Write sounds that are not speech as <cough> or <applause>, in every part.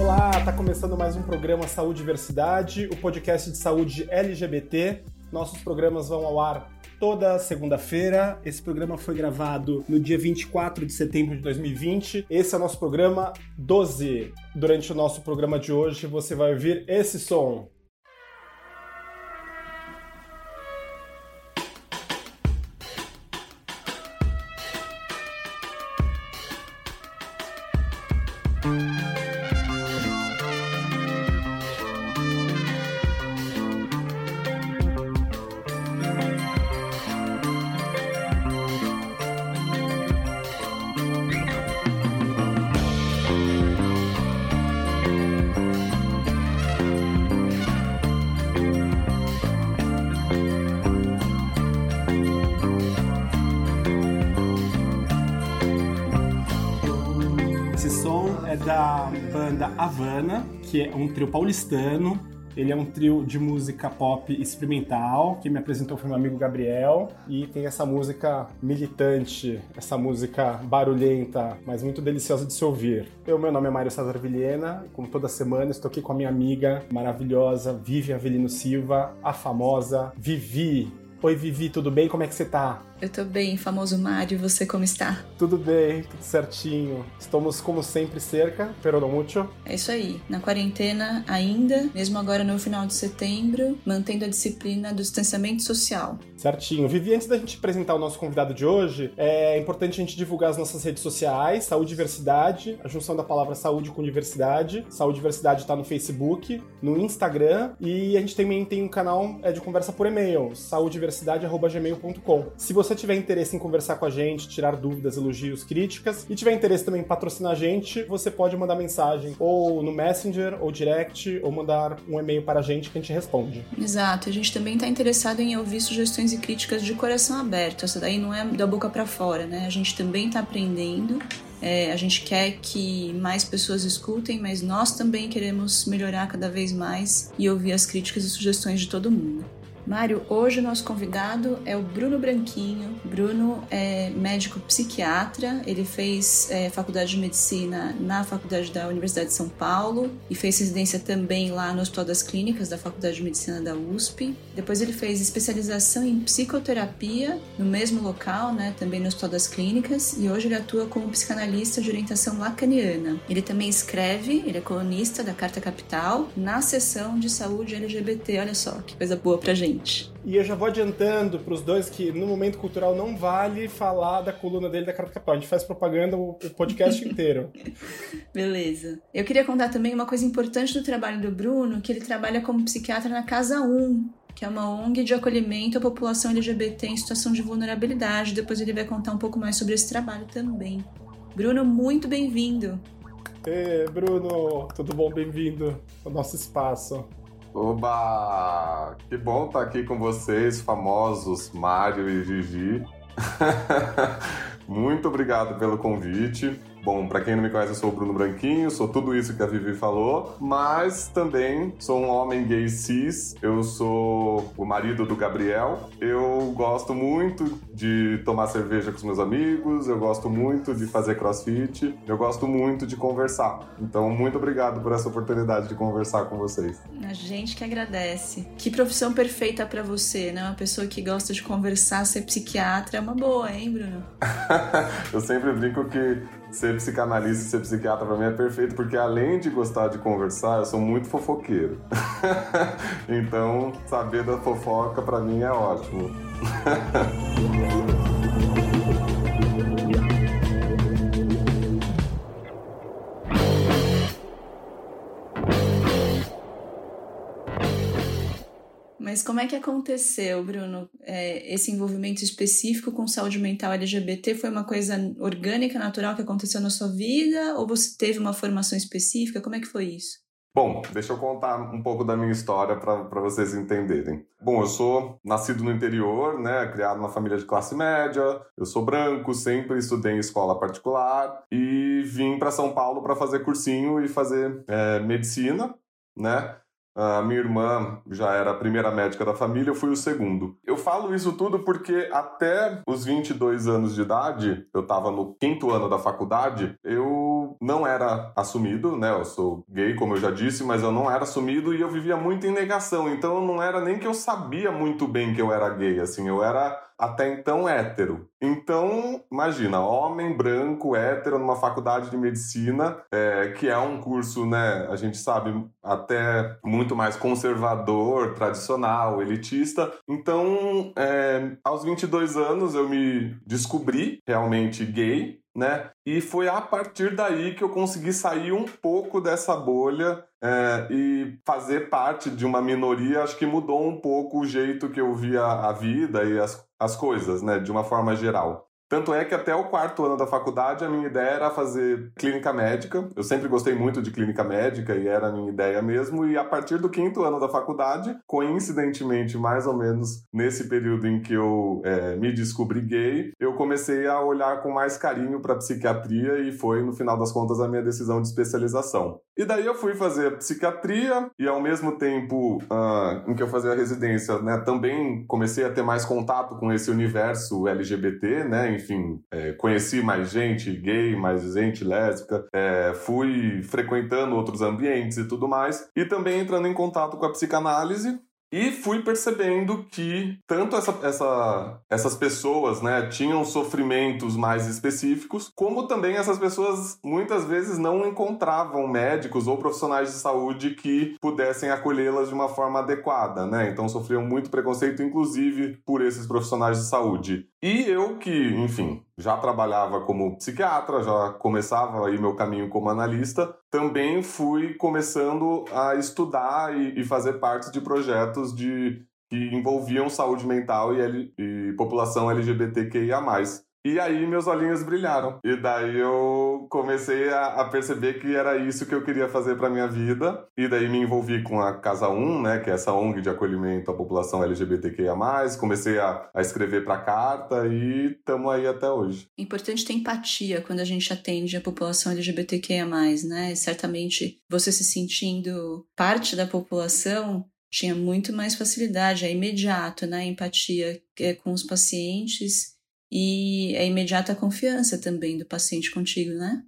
Olá, está começando mais um programa Saúde e Diversidade, o podcast de saúde LGBT. Nossos programas vão ao ar toda segunda-feira. Esse programa foi gravado no dia 24 de setembro de 2020. Esse é o nosso programa 12. Durante o nosso programa de hoje, você vai ouvir esse som. Que é um trio paulistano. Ele é um trio de música pop experimental. Quem me apresentou foi meu amigo Gabriel. E tem essa música militante, essa música barulhenta, mas muito deliciosa de se ouvir. Eu, meu nome é Mário César Vilhena. Como toda semana, estou aqui com a minha amiga maravilhosa, Vivi Avelino Silva, a famosa Vivi. Oi, Vivi, tudo bem? Como é que você tá? Eu tô bem, famoso Mário, você como está? Tudo bem, tudo certinho. Estamos, como sempre, cerca, pero não muito. É isso aí, na quarentena ainda, mesmo agora no final de setembro, mantendo a disciplina do distanciamento social. Certinho. Vivi, antes da gente apresentar o nosso convidado de hoje, é importante a gente divulgar as nossas redes sociais, Saúde e Diversidade, a junção da palavra saúde com diversidade. Saúde e Diversidade está no Facebook, no Instagram e a gente também tem um canal é, de conversa por e-mail, saúdediversidade.gmail.com. Se você você tiver interesse em conversar com a gente, tirar dúvidas, elogios, críticas, e tiver interesse também em patrocinar a gente, você pode mandar mensagem ou no Messenger, ou direct, ou mandar um e-mail para a gente que a gente responde. Exato, a gente também está interessado em ouvir sugestões e críticas de coração aberto. Essa daí não é da boca para fora, né? A gente também está aprendendo. É, a gente quer que mais pessoas escutem, mas nós também queremos melhorar cada vez mais e ouvir as críticas e sugestões de todo mundo. Mário, hoje o nosso convidado é o Bruno Branquinho. Bruno é médico psiquiatra, ele fez é, faculdade de medicina na Faculdade da Universidade de São Paulo e fez residência também lá no Hospital das Clínicas da Faculdade de Medicina da USP. Depois ele fez especialização em psicoterapia no mesmo local, né, também no Hospital das Clínicas, e hoje ele atua como psicanalista de orientação lacaniana. Ele também escreve, ele é colunista da Carta Capital na seção de saúde LGBT. Olha só que coisa boa pra gente E eu já vou adiantando para os dois que no momento cultural não vale falar da coluna dele da Carta Capital. A gente faz propaganda o, podcast inteiro. <laughs> Beleza. Eu queria contar também uma coisa importante do trabalho do Bruno, que ele trabalha como psiquiatra na Casa 1, que é uma ONG de acolhimento à população LGBT em situação de vulnerabilidade. Depois ele vai contar um pouco mais sobre esse trabalho também. Bruno, muito bem-vindo. Ê, Bruno, tudo bom? Bem-vindo ao nosso espaço. Oba! Que bom estar aqui com vocês, famosos Mário e Gigi. <laughs> Muito obrigado pelo convite. Bom, para quem não me conhece, eu sou o Bruno Branquinho, sou tudo isso que a Vivi falou, mas também sou um homem gay cis, eu sou o marido do Gabriel, eu gosto muito de tomar cerveja com os meus amigos, eu gosto muito de fazer crossfit, eu gosto muito de conversar. Então, muito obrigado por essa oportunidade de conversar com vocês. A gente que agradece. Que profissão perfeita para você, né? Uma pessoa que gosta de conversar, ser psiquiatra é uma boa, hein, Bruno? <laughs> eu sempre brinco que ser psicanalista e ser psiquiatra para mim é perfeito, porque além de gostar de conversar, eu sou muito fofoqueiro. <laughs> então, saber da fofoca para mim é ótimo. <laughs> Mas como é que aconteceu, Bruno? É, esse envolvimento específico com saúde mental LGBT foi uma coisa orgânica, natural que aconteceu na sua vida? Ou você teve uma formação específica? Como é que foi isso? Bom, deixa eu contar um pouco da minha história para vocês entenderem. Bom, eu sou nascido no interior, né, criado numa família de classe média. Eu sou branco, sempre estudei em escola particular e vim para São Paulo para fazer cursinho e fazer é, medicina, né? A minha irmã já era a primeira médica da família, eu fui o segundo. Eu falo isso tudo porque até os 22 anos de idade, eu estava no quinto ano da faculdade, eu não era assumido, né? Eu sou gay, como eu já disse, mas eu não era assumido e eu vivia muito em negação. Então não era nem que eu sabia muito bem que eu era gay, assim, eu era até então hétero. Então, imagina, homem branco, hétero, numa faculdade de medicina, é, que é um curso, né, a gente sabe, até muito mais conservador, tradicional, elitista. Então, é, aos 22 anos, eu me descobri realmente gay, né? E foi a partir daí que eu consegui sair um pouco dessa bolha é, e fazer parte de uma minoria. Acho que mudou um pouco o jeito que eu via a vida e as, as coisas, né? De uma forma geral. Tanto é que até o quarto ano da faculdade a minha ideia era fazer clínica médica. Eu sempre gostei muito de clínica médica e era a minha ideia mesmo. E a partir do quinto ano da faculdade, coincidentemente, mais ou menos nesse período em que eu é, me descobri gay, eu comecei a olhar com mais carinho para psiquiatria e foi, no final das contas, a minha decisão de especialização. E daí eu fui fazer psiquiatria e ao mesmo tempo uh, em que eu fazia a residência, né, também comecei a ter mais contato com esse universo LGBT, né, enfim, é, conheci mais gente gay, mais gente lésbica, é, fui frequentando outros ambientes e tudo mais, e também entrando em contato com a psicanálise, e fui percebendo que tanto essa, essa, essas pessoas né, tinham sofrimentos mais específicos, como também essas pessoas muitas vezes não encontravam médicos ou profissionais de saúde que pudessem acolhê-las de uma forma adequada. Né? Então sofriam muito preconceito, inclusive por esses profissionais de saúde. E eu que, enfim, já trabalhava como psiquiatra, já começava aí meu caminho como analista, também fui começando a estudar e, e fazer parte de projetos de que envolviam saúde mental e, e população LGBTQIA+. E aí meus olhinhos brilharam. E daí eu comecei a, a perceber que era isso que eu queria fazer para minha vida. E daí me envolvi com a Casa 1, né, que é essa ONG de acolhimento à população LGBTQIA+. Comecei a, a escrever para carta e estamos aí até hoje. Importante ter empatia quando a gente atende a população LGBTQIA+, né? Certamente você se sentindo parte da população tinha muito mais facilidade, é imediato, né? Empatia é, com os pacientes e é imediata a confiança também do paciente contigo, né?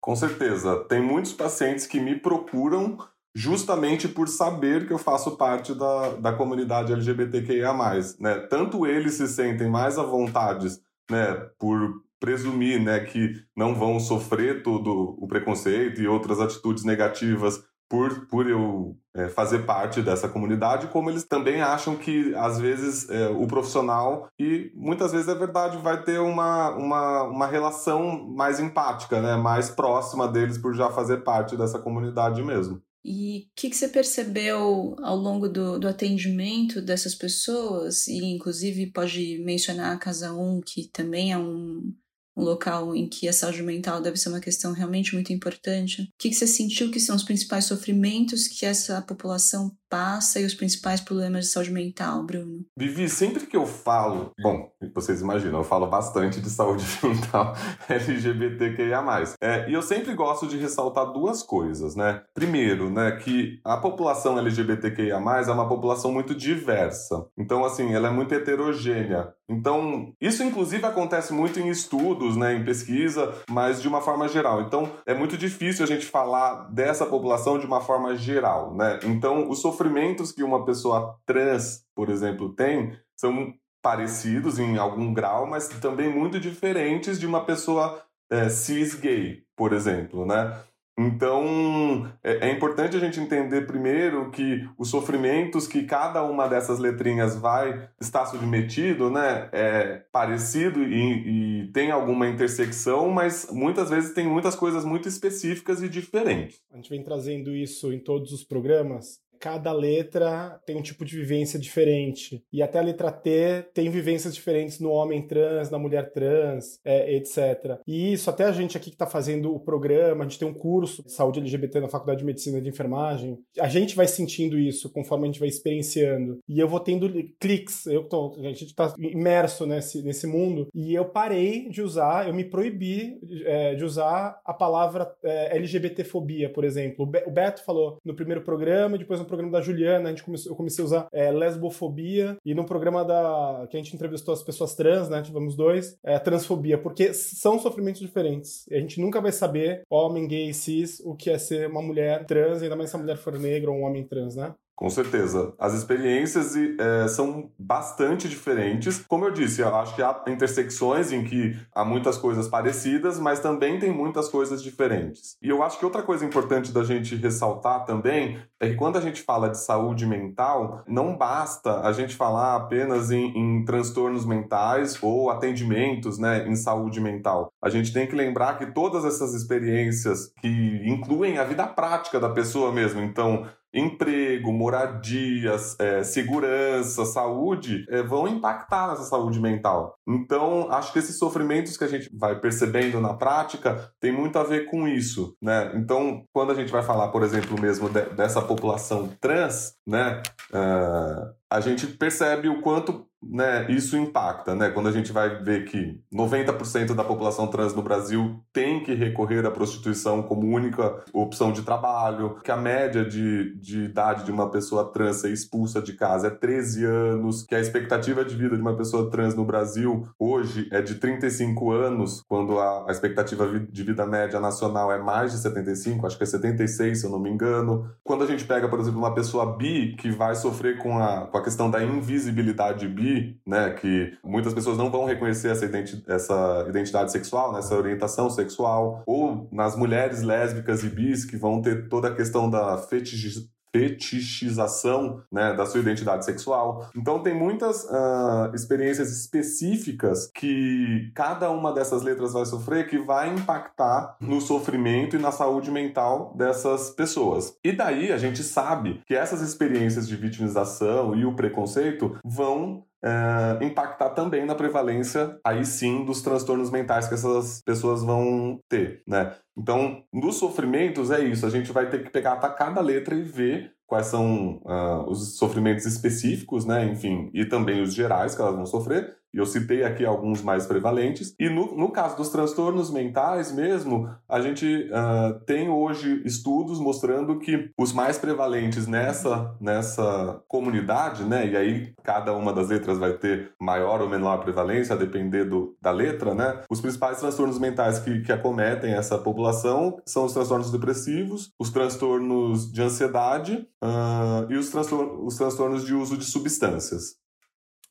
Com certeza. Tem muitos pacientes que me procuram justamente por saber que eu faço parte da, da comunidade LGBTQIA+. Né? Tanto eles se sentem mais à vontade né, por presumir né, que não vão sofrer todo o preconceito e outras atitudes negativas por, por eu é, fazer parte dessa comunidade, como eles também acham que, às vezes, é, o profissional, e muitas vezes é verdade, vai ter uma, uma, uma relação mais empática, né? mais próxima deles por já fazer parte dessa comunidade mesmo. E o que, que, você percebeu ao longo do, do atendimento dessas pessoas? E, inclusive, pode mencionar a Casa 1, que também é um, um local em que a saúde mental deve ser uma questão realmente muito importante. O que, você sentiu que são os principais sofrimentos que essa população passa e os principais problemas de saúde mental, Bruno? Vivi, sempre que eu falo, bom, vocês imaginam, eu falo bastante de saúde <laughs> mental LGBTQIA+. É, e eu sempre gosto de ressaltar duas coisas, né? Primeiro, né, que a população LGBTQIA+, é uma população muito diversa. Então, assim, ela é muito heterogênea. Então, isso inclusive acontece muito em estudos, né, em pesquisa, mas de uma forma geral. Então, é muito difícil a gente falar dessa população de uma forma geral, né? Então, os sofrimentos que uma pessoa trans, por exemplo, tem são parecidos em algum grau, mas também muito diferentes de uma pessoa é, cis gay, por exemplo, né? Então, é, é, importante a gente entender primeiro que os sofrimentos que cada uma dessas letrinhas vai estar submetido, né, é parecido e, e tem alguma intersecção, mas muitas vezes tem muitas coisas muito específicas e diferentes. A gente vem trazendo isso em todos os programas, cada letra tem um tipo de vivência diferente. E até a letra T tem vivências diferentes no homem trans, na mulher trans, é, etc. E isso, até a gente aqui que está fazendo o programa, a gente tem um curso de saúde LGBT na Faculdade de Medicina e de Enfermagem, a gente vai sentindo isso conforme a gente vai experienciando. E eu vou tendo cliques, eu tô, a gente está imerso nesse, nesse mundo, e eu parei de usar, eu me proibi é, de usar a palavra é, LGBTfobia, por exemplo. O Beto falou no primeiro programa, depois no programa da Juliana, a gente eu comecei a usar é, lesbofobia, e no programa da que a gente entrevistou as pessoas trans, né, tivemos dois, é transfobia, porque são sofrimentos diferentes. A gente nunca vai saber, homem, gay, cis, o que é ser uma mulher trans, ainda mais se a mulher for negra ou um homem trans, né? Com certeza. As experiências é, são bastante diferentes. Como eu disse, eu acho que há intersecções em que há muitas coisas parecidas, mas também tem muitas coisas diferentes. E eu acho que outra coisa importante da gente ressaltar também é que quando a gente fala de saúde mental, não basta a gente falar apenas em, em transtornos mentais ou atendimentos né, em saúde mental. A gente tem que lembrar que todas essas experiências que incluem a vida prática da pessoa mesmo, então emprego, moradias, é, segurança, saúde, é, vão impactar nessa saúde mental. Então, acho que esses sofrimentos que a gente vai percebendo na prática tem muito a ver com isso, né? Então, quando a gente vai falar, por exemplo, mesmo de, dessa população trans, né? Uh, a gente percebe o quanto né, isso impacta, né? Quando a gente vai ver que 90% da população trans no Brasil tem que recorrer à prostituição como única opção de trabalho, que a média de, de idade de uma pessoa trans ser expulsa de casa é 13 anos, que a expectativa de vida de uma pessoa trans no Brasil hoje é de 35 anos, quando a, a expectativa de vida média nacional é mais de 75, acho que é 76, se eu não me engano. Quando a gente pega, por exemplo, uma pessoa bi que vai sofrer com a, com a questão da invisibilidade bi, né, que muitas pessoas não vão reconhecer essa, identi essa identidade sexual, né, essa orientação sexual, ou nas mulheres lésbicas e bis que vão ter toda a questão da fetichização fetichização né, da sua identidade sexual. Então tem muitas uh, experiências específicas que cada uma dessas letras vai sofrer que vai impactar no sofrimento e na saúde mental dessas pessoas. E daí a gente sabe que essas experiências de vitimização e o preconceito vão Uh, impactar também na prevalência, aí sim, dos transtornos mentais que essas pessoas vão ter, né? Então, nos sofrimentos é isso, a gente vai ter que pegar cada letra e ver quais são uh, os sofrimentos específicos, né? Enfim, e também os gerais que elas vão sofrer, eu citei aqui alguns mais prevalentes. E no, no caso dos transtornos mentais mesmo, a gente uh, tem hoje estudos mostrando que os mais prevalentes nessa, nessa comunidade, né? E aí cada uma das letras vai ter maior ou menor prevalência, a depender do, da letra, né? Os principais transtornos mentais que, que acometem essa população são os transtornos depressivos, os transtornos de ansiedade uh, e os, transtor os transtornos de uso de substâncias.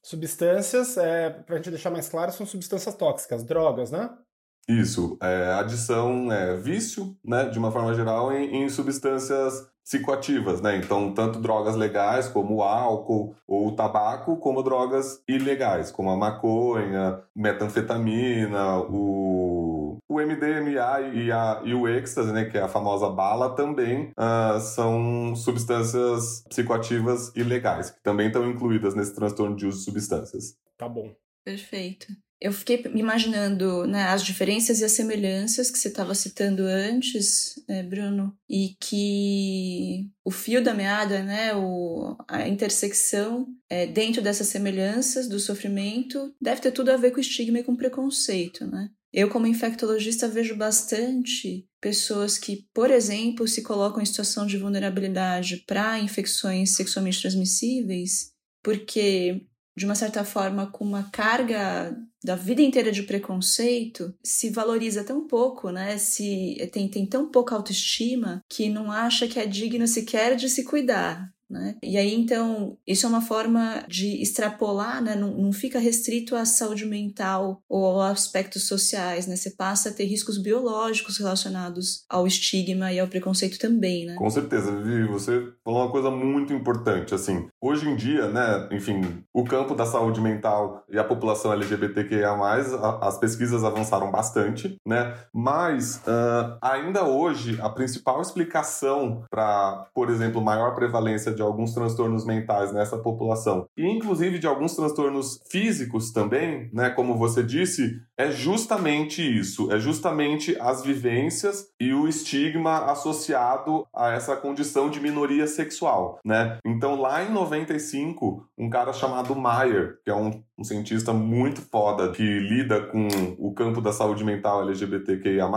Substâncias, é, para a gente deixar mais claro, são substâncias tóxicas, drogas, né? Isso, é, adição é vício, né, de uma forma geral, em, em substâncias psicoativas, né? Então, tanto drogas legais como o álcool ou o tabaco, como drogas ilegais, como a maconha, metanfetamina, o o MDMA e, a, e o êxtase, né, que é a famosa bala, também uh, são substâncias psicoativas ilegais, que também estão incluídas nesse transtorno de uso de substâncias. Tá bom. Perfeito. Eu fiquei imaginando né, as diferenças e as semelhanças que você estava citando antes, né, Bruno, e que o fio da meada, né, o, a intersecção é, dentro dessas semelhanças do sofrimento deve ter tudo a ver com estigma e com preconceito, né? Eu, como infectologista, vejo bastante pessoas que, por exemplo, se colocam em situação de vulnerabilidade para infecções sexualmente transmissíveis, porque, de uma certa forma, com uma carga da vida inteira de preconceito, se valoriza tão pouco, né? Se tem, tem tão pouca autoestima que não acha que é digno sequer de se cuidar. Né? E aí, então, isso é uma forma de extrapolar, né? não, não fica restrito à saúde mental ou a aspectos sociais, né? Você passa a ter riscos biológicos relacionados ao estigma e ao preconceito também, né? Com certeza, Vivi, você falou uma coisa muito importante, assim, hoje em dia, né, enfim, o campo da saúde mental e a população LGBTQIA+, as pesquisas avançaram bastante, né, mas uh, ainda hoje a principal explicação para, por exemplo, maior prevalência de alguns transtornos mentais nessa população, e inclusive de alguns transtornos físicos também, né, como você disse, é justamente isso, é justamente as vivências e o estigma associado a essa condição de minoria sexual, né? Então, lá em 95, um cara chamado Mayer, que é um, um cientista muito foda que lida com o campo da saúde mental LGBTQIA+,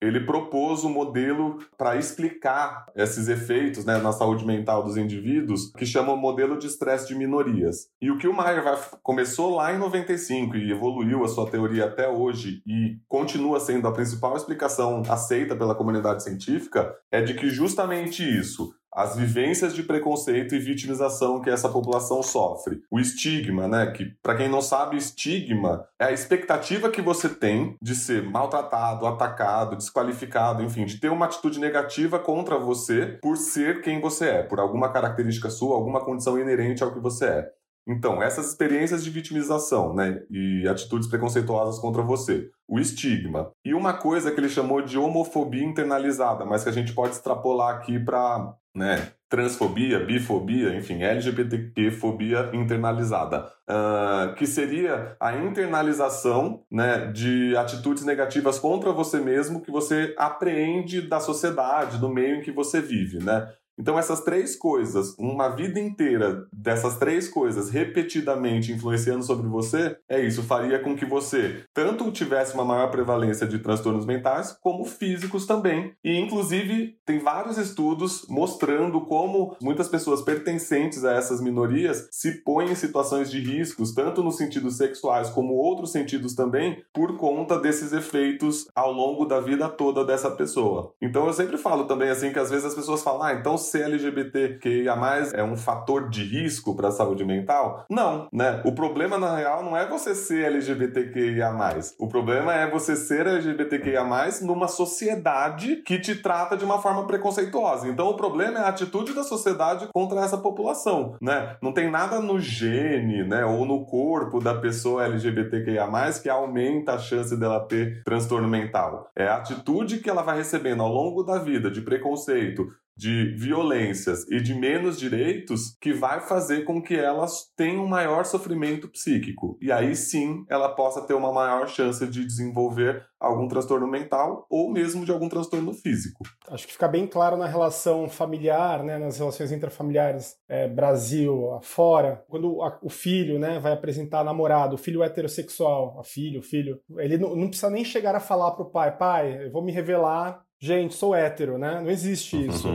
ele propôs um modelo para explicar esses efeitos, né, na saúde mental dos indivíduos que chama o modelo de estresse de minorias. E o que o vai, começou lá em 95 e evoluiu a sua teoria até hoje e continua sendo a principal explicação aceita pela comunidade científica, é de que justamente isso, as vivências de preconceito e vitimização que essa população sofre. O estigma, né, que para quem não sabe, estigma é a expectativa que você tem de ser maltratado, atacado, desqualificado, enfim, de ter uma atitude negativa contra você por ser quem você é, por alguma característica sua, alguma condição inerente ao que você é. Então, essas experiências de vitimização, né, e atitudes preconceituosas contra você, o estigma e uma coisa que ele chamou de homofobia internalizada, mas que a gente pode extrapolar aqui para, né, transfobia, bifobia, enfim, LGBTQ-fobia internalizada, uh, que seria a internalização né, de atitudes negativas contra você mesmo que você apreende da sociedade, do meio em que você vive, né? Então, essas três coisas, uma vida inteira dessas três coisas repetidamente influenciando sobre você, é isso, faria com que você tanto tivesse uma maior prevalência de transtornos mentais, como físicos também. E, inclusive, tem vários estudos mostrando como muitas pessoas pertencentes a essas minorias se põem em situações de riscos, tanto nos sentidos sexuais como outros sentidos também, por conta desses efeitos ao longo da vida toda dessa pessoa. Então, eu sempre falo também assim que às vezes as pessoas falam, ah, então ser LGBTQIA+, é um fator de risco para a saúde mental? Não, né? O problema, na real, não é você ser LGBTQIA+. O problema é você ser LGBTQIA+, numa sociedade que te trata de uma forma preconceituosa. Então, o problema é a atitude da sociedade contra essa população, né? Não tem nada no gene, né, ou no corpo da pessoa LGBTQIA+, que aumenta a chance dela ter transtorno mental. É a atitude que ela vai recebendo ao longo da vida de preconceito, de violências e de menos direitos que vai fazer com que elas tenham um maior sofrimento psíquico. E aí sim ela possa ter uma maior chance de desenvolver algum transtorno mental ou mesmo de algum transtorno físico. Acho que fica bem claro na relação familiar, né, nas relações intrafamiliares é, Brasil afora, quando a, o filho né, vai apresentar namorado, o filho heterossexual, a filho, o filho, ele não, não precisa nem chegar a falar pro pai, pai, eu vou me revelar Gente, sou hétero, né? Não existe isso.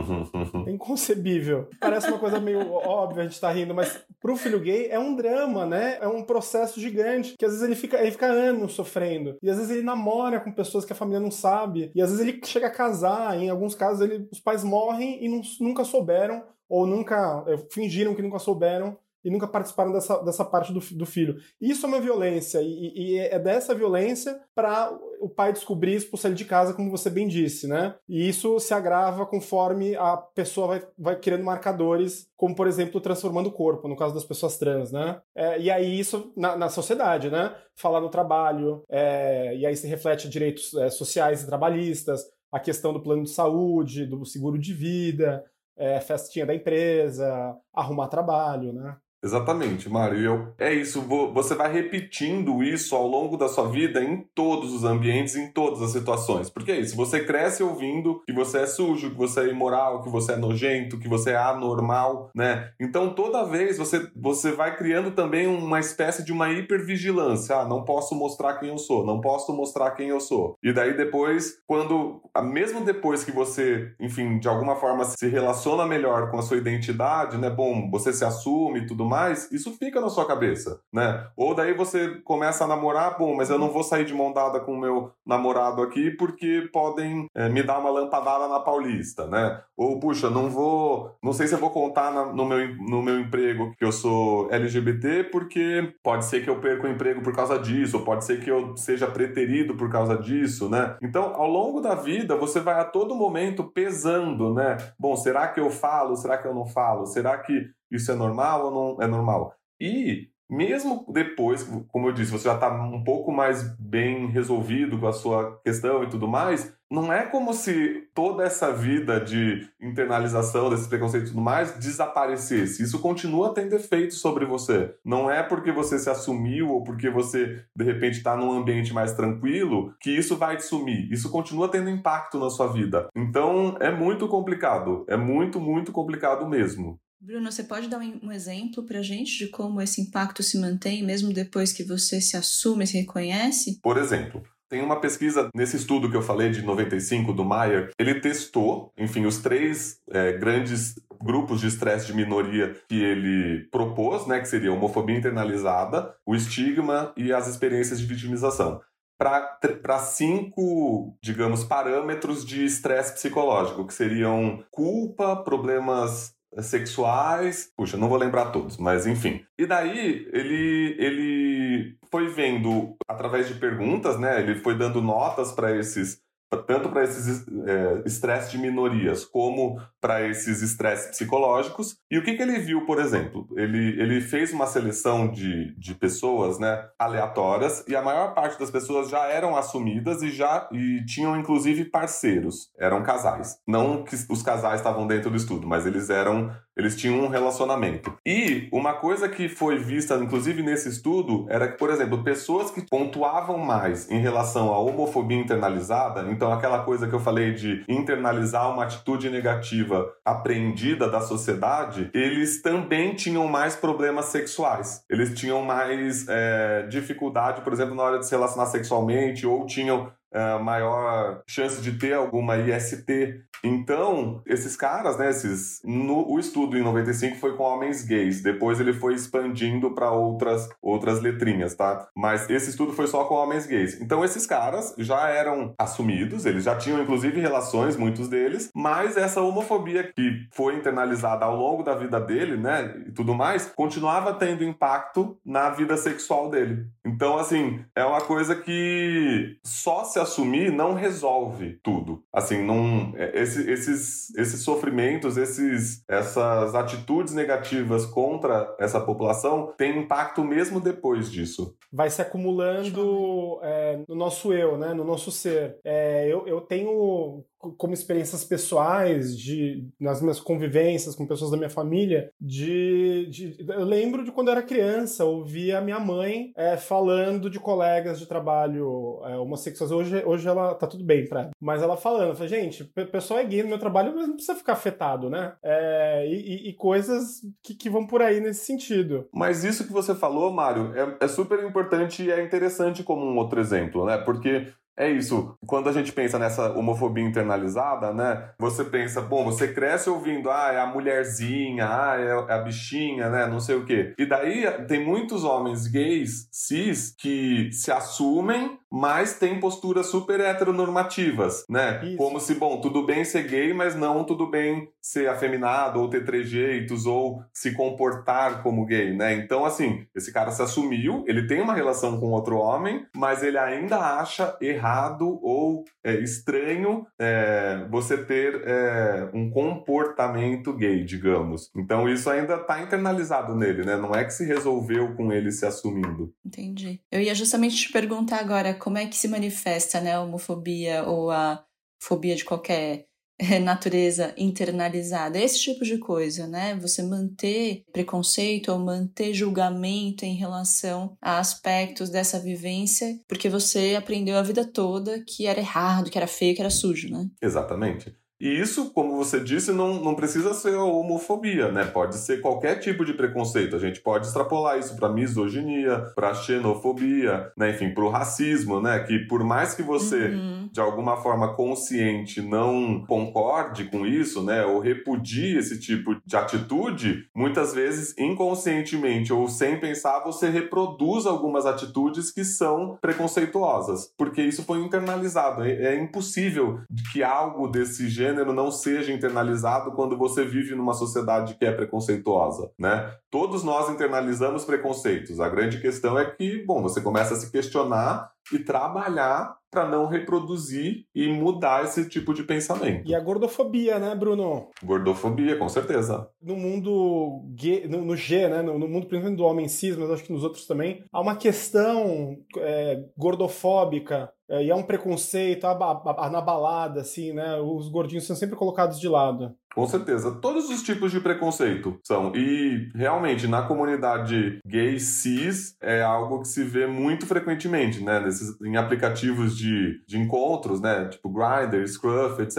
É <laughs> inconcebível. Parece uma coisa meio óbvia, a gente tá rindo, mas pro filho gay é um drama, né? É um processo gigante, que às vezes ele fica, ele fica anos sofrendo. E às vezes ele namora com pessoas que a família não sabe. E às vezes ele chega a casar, em alguns casos ele, os pais morrem e não, nunca souberam, ou nunca é, fingiram que nunca souberam e nunca participaram dessa, dessa parte do, do filho. Isso é uma violência, e, e é dessa violência para o pai descobrir e expulsar ele de casa, como você bem disse, né? E isso se agrava conforme a pessoa vai, vai criando marcadores, como, por exemplo, transformando o corpo, no caso das pessoas trans, né? É, e aí isso na, na, sociedade, né? Falar no trabalho, é, e aí se reflete direitos é, sociais e trabalhistas, a questão do plano de saúde, do seguro de vida, é, festinha da empresa, arrumar trabalho, né? Exatamente, Mário. É isso, você vai repetindo isso ao longo da sua vida em todos os ambientes, em todas as situações. Porque é isso, você cresce ouvindo que você é sujo, que você é imoral, que você é nojento, que você é anormal, né? Então toda vez você, você vai criando também uma espécie de uma hipervigilância. Ah, não posso mostrar quem eu sou, não posso mostrar quem eu sou. E daí depois, quando, mesmo depois que você, enfim, de alguma forma se relaciona melhor com a sua identidade, né? Bom, você se assume e tudo mais, isso fica na sua cabeça, né? Ou daí você começa a namorar, bom, mas eu não vou sair de mão dada com o meu namorado aqui porque podem é, me dar uma lampadada na Paulista, né? Ou, puxa, não vou, não sei se eu vou contar na, no, meu, no meu emprego que eu sou LGBT porque pode ser que eu perca o emprego por causa disso, ou pode ser que eu seja preterido por causa disso, né? Então, ao longo da vida, você vai a todo momento pesando, né? Bom, será que eu falo? Será que eu não falo? Será que isso é normal ou não é normal? E mesmo depois, como eu disse, você já está um pouco mais bem resolvido com a sua questão e tudo mais, não é como se toda essa vida de internalização desses preconceitos e tudo mais desaparecesse. Isso continua tendo efeito sobre você. Não é porque você se assumiu ou porque você, de repente, está num ambiente mais tranquilo que isso vai te sumir. Isso continua tendo impacto na sua vida. Então, é muito complicado. É muito, muito complicado mesmo. Bruno, você pode dar um exemplo para a gente de como esse impacto se mantém mesmo depois que você se assume, se reconhece? Por exemplo, tem uma pesquisa nesse estudo que eu falei de 95 do Mayer. Ele testou, enfim, os três é, grandes grupos de estresse de minoria que ele propôs, né, que seria a homofobia internalizada, o estigma e as experiências de vitimização para cinco, digamos, parâmetros de estresse psicológico, que seriam culpa, problemas sexuais, puxa, não vou lembrar todos, mas enfim. E daí ele ele foi vendo através de perguntas, né? Ele foi dando notas para esses tanto para esses é, estresses de minorias como para esses estresses psicológicos. E o que, que ele viu, por exemplo? Ele, ele fez uma seleção de, de pessoas né, aleatórias e a maior parte das pessoas já eram assumidas e já e tinham inclusive parceiros, eram casais. Não que os casais estavam dentro do estudo, mas eles eram eles tinham um relacionamento. E uma coisa que foi vista, inclusive nesse estudo, era que, por exemplo, pessoas que pontuavam mais em relação à homofobia internalizada, então aquela coisa que eu falei de internalizar uma atitude negativa aprendida da sociedade, eles também tinham mais problemas sexuais. Eles tinham mais é, dificuldade, por exemplo, na hora de se relacionar sexualmente, ou tinham é, maior chance de ter alguma IST. Então, esses caras, né, esses, no, o estudo em 95 foi com homens gays, depois ele foi expandindo para outras, outras letrinhas, tá? Mas esse estudo foi só com homens gays. Então, esses caras já eram assumidos, eles já tinham inclusive relações, muitos deles, mas essa homofobia que foi internalizada ao longo da vida dele, né, e tudo mais, continuava tendo impacto na vida sexual dele. Então, assim, é uma coisa que só se assumir não resolve tudo. Assim, não é, esse, esses, esses sofrimentos, esses, essas atitudes negativas contra essa população têm impacto mesmo depois disso. Vai se acumulando é, no nosso eu, né? no nosso ser. É, eu, eu tenho como experiências pessoais, de nas minhas convivências com pessoas da minha família, de, de eu lembro de quando eu era criança, ouvia a minha mãe é, falando de colegas de trabalho é, homossexuais. Hoje, hoje ela tá tudo bem pra ela. Mas ela falando, falei, gente, o pessoal é gay no meu trabalho, mas não precisa ficar afetado, né? É, e, e, coisas que, que vão por aí nesse sentido. Mas isso que você falou, Mário, é, é super importante e é interessante como um outro exemplo, né? Porque é isso. Quando a gente pensa nessa homofobia internalizada, né? Você pensa, bom, você cresce ouvindo, ah, é a mulherzinha, ah, é a bichinha, né? Não sei o quê. E daí tem muitos homens gays, cis, que se assumem mas tem posturas super heteronormativas, né? Isso. Como se, bom, tudo bem ser gay, mas não tudo bem ser afeminado ou ter trejeitos ou se comportar como gay, né? Então, assim, esse cara se assumiu, ele tem uma relação com outro homem, mas ele ainda acha errado ou é, estranho é, você ter é, um comportamento gay, digamos. Então, isso ainda está internalizado nele, né? Não é que se resolveu com ele se assumindo. Entendi. Eu ia justamente te perguntar agora como é que se manifesta né, a homofobia ou a fobia de qualquer eh, natureza internalizada, esse tipo de coisa, né? Você manter preconceito ou manter julgamento em relação a aspectos dessa vivência, porque você aprendeu a vida toda que era errado, que era feio, que era sujo, né? Exatamente. E isso, como você disse, não, não precisa ser a homofobia, né? Pode ser qualquer tipo de preconceito. A gente pode extrapolar isso para misoginia, para xenofobia, né? Enfim, para o racismo, né? Que por mais que você, uhum. de alguma forma consciente, não concorde com isso, né? Ou repudie esse tipo de atitude, muitas vezes inconscientemente ou sem pensar, você reproduz algumas atitudes que são preconceituosas, porque isso foi internalizado. É, é impossível que algo desse gênero gênero não seja internalizado quando você vive numa sociedade que é preconceituosa, né? Todos nós internalizamos preconceitos. A grande questão é que, bom, você começa a se questionar e trabalhar para não reproduzir e mudar esse tipo de pensamento. E a gordofobia, né, Bruno? Gordofobia, com certeza. No mundo G, no, no G, né, no, no, mundo principalmente do homem cis, mas acho que nos outros também, há uma questão é, gordofóbica é, e há um preconceito a, a, a, na balada, assim, né? Os gordinhos são sempre colocados de lado. Com certeza. Todos os tipos de preconceito são. E realmente, na comunidade gay cis, é algo que se vê muito frequentemente, né? Nesses, em aplicativos de, de encontros, né? Tipo Grindr, Scruff, etc.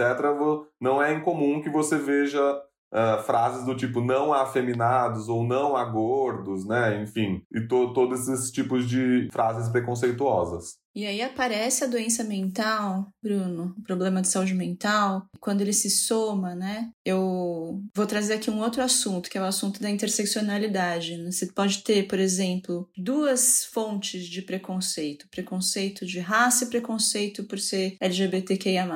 Não é incomum que você veja uh, frases do tipo não há afeminados ou não há gordos, né? Enfim, e to todos esses tipos de frases preconceituosas. E aí aparece a doença mental, Bruno, o problema de saúde mental, quando ele se soma, né? Eu vou trazer aqui um outro assunto, que é o assunto da interseccionalidade. Né? Você pode ter, por exemplo, duas fontes de preconceito: preconceito de raça e preconceito por ser LGBTQIA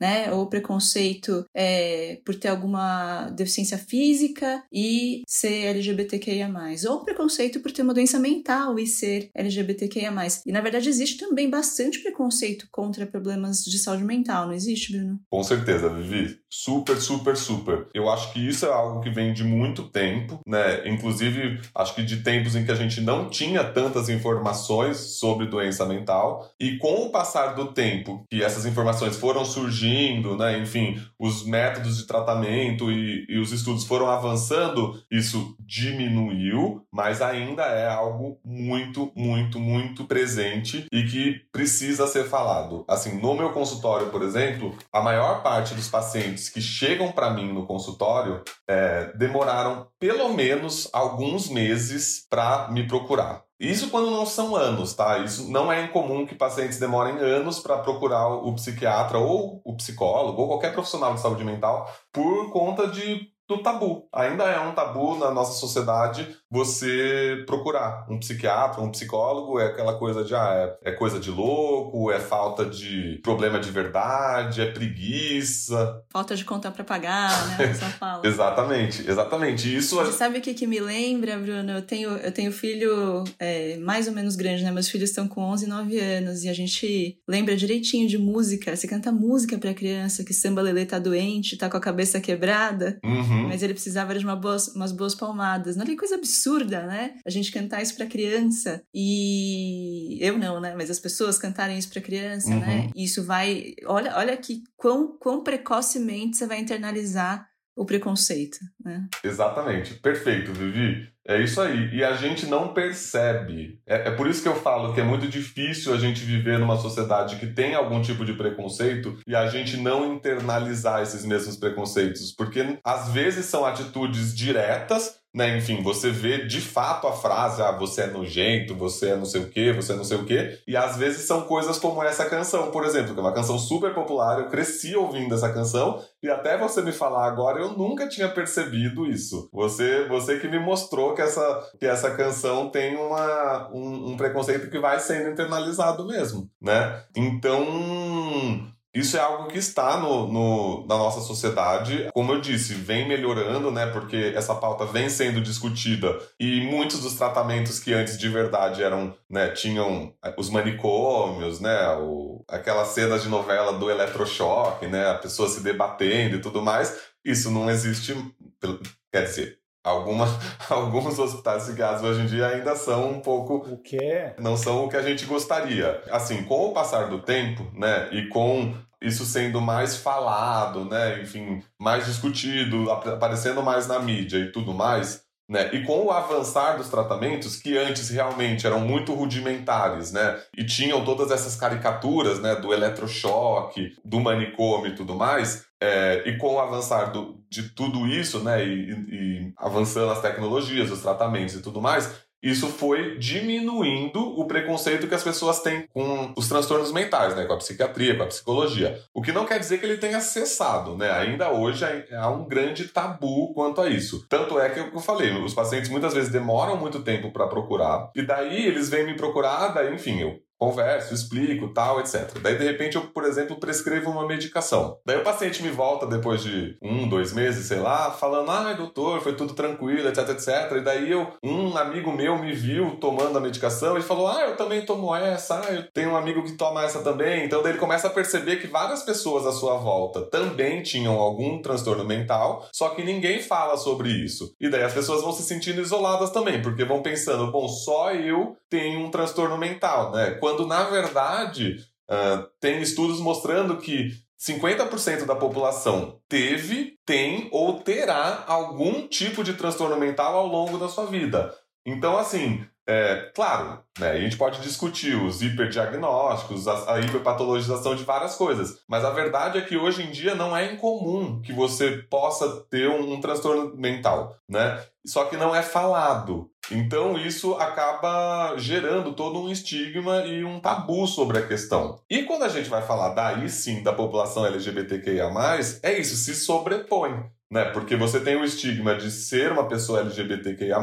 né? Ou preconceito é, por ter alguma deficiência física e ser LGBTQIA. Ou preconceito por ter uma doença mental e ser LGBTQIA. E na verdade existe também bastante preconceito contra problemas de saúde mental, não existe, Bruno? Com certeza, Vivi. Super, super, super. Eu acho que isso é algo que vem de muito tempo, né? Inclusive, acho que de tempos em que a gente não tinha tantas informações sobre doença mental. E com o passar do tempo que essas informações foram surgindo, surgindo, né? enfim, os métodos de tratamento e, e os estudos foram avançando, isso diminuiu, mas ainda é algo muito, muito, muito presente e que precisa ser falado. Assim, no meu consultório, por exemplo, a maior parte dos pacientes que chegam para mim no consultório é, demoraram pelo menos alguns meses para me procurar. Isso quando não são anos, tá? Isso não é incomum que pacientes demorem anos para procurar o psiquiatra ou o psicólogo ou qualquer profissional de saúde mental por conta de do tabu. Ainda é um tabu na nossa sociedade você procurar um psiquiatra, um psicólogo, é aquela coisa de ah, é, é coisa de louco, é falta de problema de verdade, é preguiça. Falta de conta para pagar, né? <laughs> Só fala. exatamente, exatamente. Isso Você sabe o que, que me lembra, Bruno? Eu tenho, eu tenho filho é, mais ou menos grande, né? Meus filhos estão com 11 e 9 anos e a gente lembra direitinho de música. Você canta música pra criança que samba lelê tá doente, tá com a cabeça quebrada. Uhum. Mas ele precisava de uma boas, umas boas palmadas. Não é coisa absurda, né? A gente cantar isso pra criança e. Eu não, né? Mas as pessoas cantarem isso pra criança, né? uhum. né? E isso vai. Olha, olha que quão, quão precocemente você vai internalizar o preconceito, né? Exatamente. Perfeito, Vivi. É isso aí. E a gente não percebe. É, é, por isso que eu falo que é muito difícil a gente viver numa sociedade que tem algum tipo de preconceito e a gente não internalizar esses mesmos preconceitos. Porque às vezes são atitudes diretas né? Enfim, você vê de fato a frase, ah, você é nojento, você é não sei o quê, você é não sei o quê, e às vezes são coisas como essa canção, por exemplo, que é uma canção super popular, eu cresci ouvindo essa canção, e até você me falar agora, eu nunca tinha percebido isso. Você, você que me mostrou que essa, que essa canção tem uma, um, um preconceito que vai sendo internalizado mesmo, né? Então, isso é algo que está no, no, na nossa sociedade. Como eu disse, vem melhorando, né? Porque essa pauta vem sendo discutida e muitos dos tratamentos que antes de verdade eram, né, tinham eh, os manicômios, né? O, aquelas cenas de novela do eletrochoque, né? A pessoa se debatendo e tudo mais. Isso não existe, quer dizer, Alguma, <laughs> alguns hospitais psiquiátricos hoje em dia ainda são um pouco. O quê? Não são o que a gente gostaria. Assim, com o passar do tempo, né, e com isso sendo mais falado, né, enfim, mais discutido, aparecendo mais na mídia e tudo mais, né? E com o avançar dos tratamentos, que antes realmente eram muito rudimentares, né? E tinham todas essas caricaturas, né? Do eletrochoque, do manicômio e tudo mais, é, e com o avançar do, de tudo isso, né? E, e avançando as tecnologias, os tratamentos e tudo mais, isso foi diminuindo o preconceito que as pessoas têm com os transtornos mentais, né, com a psiquiatria, com a psicologia. O que não quer dizer que ele tenha cessado, né? Ainda hoje há um grande tabu quanto a isso. Tanto é que eu falei, os pacientes muitas vezes demoram muito tempo para procurar e daí eles vêm me procurar, daí enfim, eu converso, explico, tal, etc. Daí, de repente, eu, por exemplo, prescrevo uma medicação. Daí o paciente me volta depois de um, dois meses, sei lá, falando, ai, doutor, foi tudo tranquilo, etc, etc. E daí eu, um amigo meu me viu tomando a medicação e falou, ah, eu também tomo essa, ah, eu tenho um amigo que toma essa também. Então, daí ele começa a perceber que várias pessoas à sua volta também tinham algum transtorno mental, só que ninguém fala sobre isso. E daí as pessoas vão se sentindo isoladas também, porque vão pensando, bom, só eu tenho um transtorno mental, né? Quando na verdade uh, tem estudos mostrando que 50% da população teve, tem ou terá algum tipo de transtorno mental ao longo da sua vida. Então, assim, É, claro, né, a gente pode discutir os hiperdiagnósticos, a, a hiperpatologização de várias coisas, mas a verdade é que hoje em dia não é incomum que você possa ter um, um transtorno mental, né? Só que não é falado. Então isso acaba gerando todo um estigma e um tabu sobre a questão. E quando a gente vai falar daí sim da população LGBTQIA+, é isso, se sobrepõe né? Porque você tem o estigma de ser uma pessoa LGBTQIA+,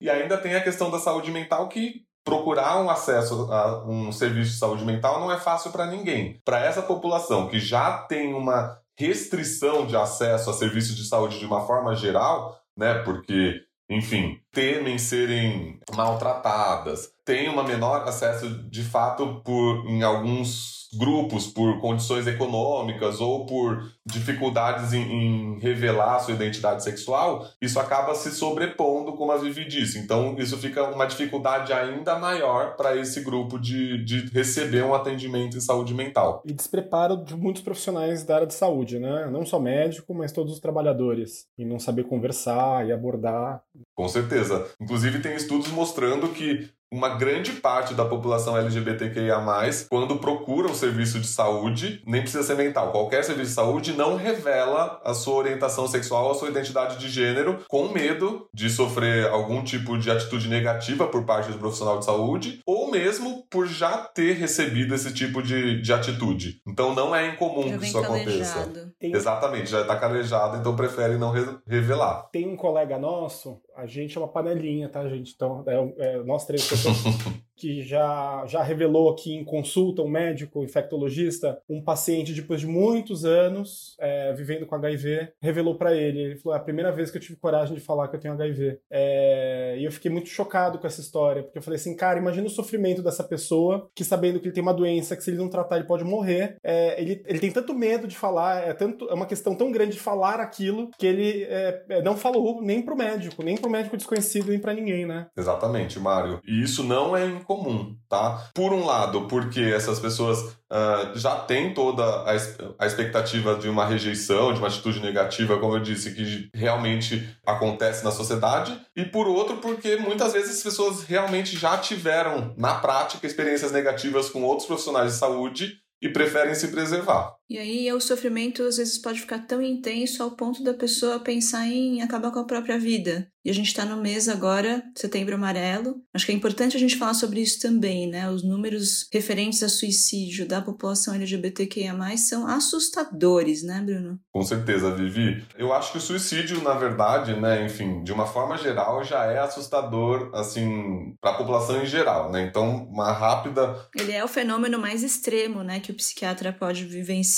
e ainda tem a questão da saúde mental que procurar um acesso a um serviço de saúde mental não é fácil para ninguém. Para essa população que já tem uma restrição de acesso a serviços de saúde de uma forma geral, né? Porque enfim, temem serem maltratadas, têm uma menor acesso de fato por em alguns grupos por condições econômicas ou por dificuldades em, em, revelar sua identidade sexual, isso acaba se sobrepondo, como a Vivi disse. Então, isso fica uma dificuldade ainda maior para esse grupo de, de receber um atendimento em saúde mental. E despreparo de muitos profissionais da área de saúde, né? Não só médico, mas todos os trabalhadores. E não saber conversar e abordar. Com certeza. Inclusive, tem estudos mostrando que uma grande parte da população LGBTQIA+, quando procura um serviço de saúde, nem precisa ser mental, qualquer serviço de saúde não revela a sua orientação sexual, a sua identidade de gênero, com medo de sofrer algum tipo de atitude negativa por parte do profissional de saúde, ou mesmo por já ter recebido esse tipo de, de atitude. Então não é incomum já que isso aconteça. Tem... Exatamente, já está calejado, então prefere não re revelar. Tem um colega nosso, a gente é uma panelinha, tá, gente? Então, é, é, nós três <laughs> que já, já revelou aqui em consulta um médico infectologista, um paciente depois de muitos anos é, vivendo com HIV, revelou para ele, ele falou, é a primeira vez que eu tive coragem de falar que eu tenho HIV. É, e eu fiquei muito chocado com essa história, porque eu falei assim, cara, imagina o sofrimento dessa pessoa, que sabendo que ele tem uma doença, que se ele não tratar ele pode morrer, é, ele, ele tem tanto medo de falar, é, tanto, é uma questão tão grande de falar aquilo, que ele é, é, não falou nem pro médico, nem pro médico desconhecido, nem para ninguém, né? Exatamente, Mário. E isso não é incomum, tá? Por um lado, porque essas pessoas uh, já têm toda a, a expectativa de uma rejeição, de uma atitude negativa, como eu disse, que realmente acontece na sociedade, e por outro, porque muitas vezes as pessoas realmente já tiveram, na prática, experiências negativas com outros profissionais de saúde e preferem se preservar. E aí o sofrimento às vezes pode ficar tão intenso ao ponto da pessoa pensar em acabar com a própria vida. E a gente está no mês agora, setembro amarelo. Acho que é importante a gente falar sobre isso também, né? Os números referentes a suicídio da população LGBTQIA+, são assustadores, né, Bruno? Com certeza, Vivi. Eu acho que o suicídio, na verdade, né, enfim, de uma forma geral, já é assustador, assim, para a população em geral, né? Então, uma rápida... Ele é o fenômeno mais extremo, né, que o psiquiatra pode vivenciar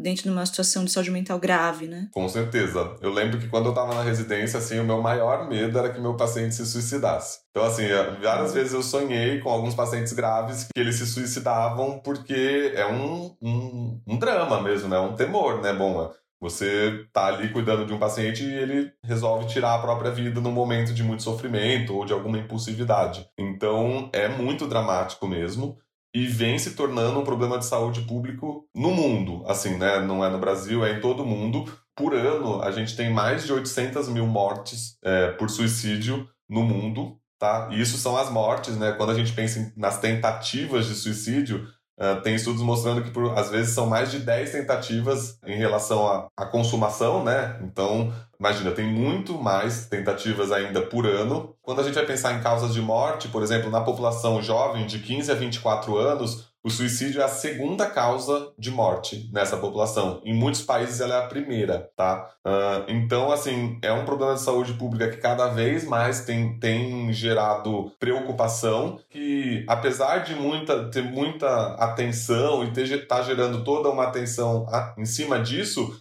dentro de uma situação de saúde mental grave, né? Com certeza. Eu lembro que quando eu estava na residência, assim, o meu maior medo era que meu paciente se suicidasse. Então, assim, várias vezes eu sonhei com alguns pacientes graves que eles se suicidavam porque é um, um, um drama mesmo, né? Um temor, né? Bom, você tá ali cuidando de um paciente e ele resolve tirar a própria vida num momento de muito sofrimento ou de alguma impulsividade. Então, é muito dramático mesmo e vem se tornando um problema de saúde público no mundo. Assim, né? Não é no Brasil, é em todo mundo por ano, a gente tem mais de 800 mil mortes é, por suicídio no mundo, tá? E isso são as mortes, né? Quando a gente pensa nas tentativas de suicídio, uh, tem estudos mostrando que, por, às vezes, são mais de 10 tentativas em relação à consumação, né? Então, imagina, tem muito mais tentativas ainda por ano. Quando a gente vai pensar em causas de morte, por exemplo, na população jovem de 15 a 24 anos, o suicídio é a segunda causa de morte nessa população. Em muitos países ela é a primeira, tá? Uh, então, assim, é um problema de saúde pública que cada vez mais tem, tem gerado preocupação, que apesar de muita, ter muita atenção e ter, tá gerando toda uma atenção em cima disso,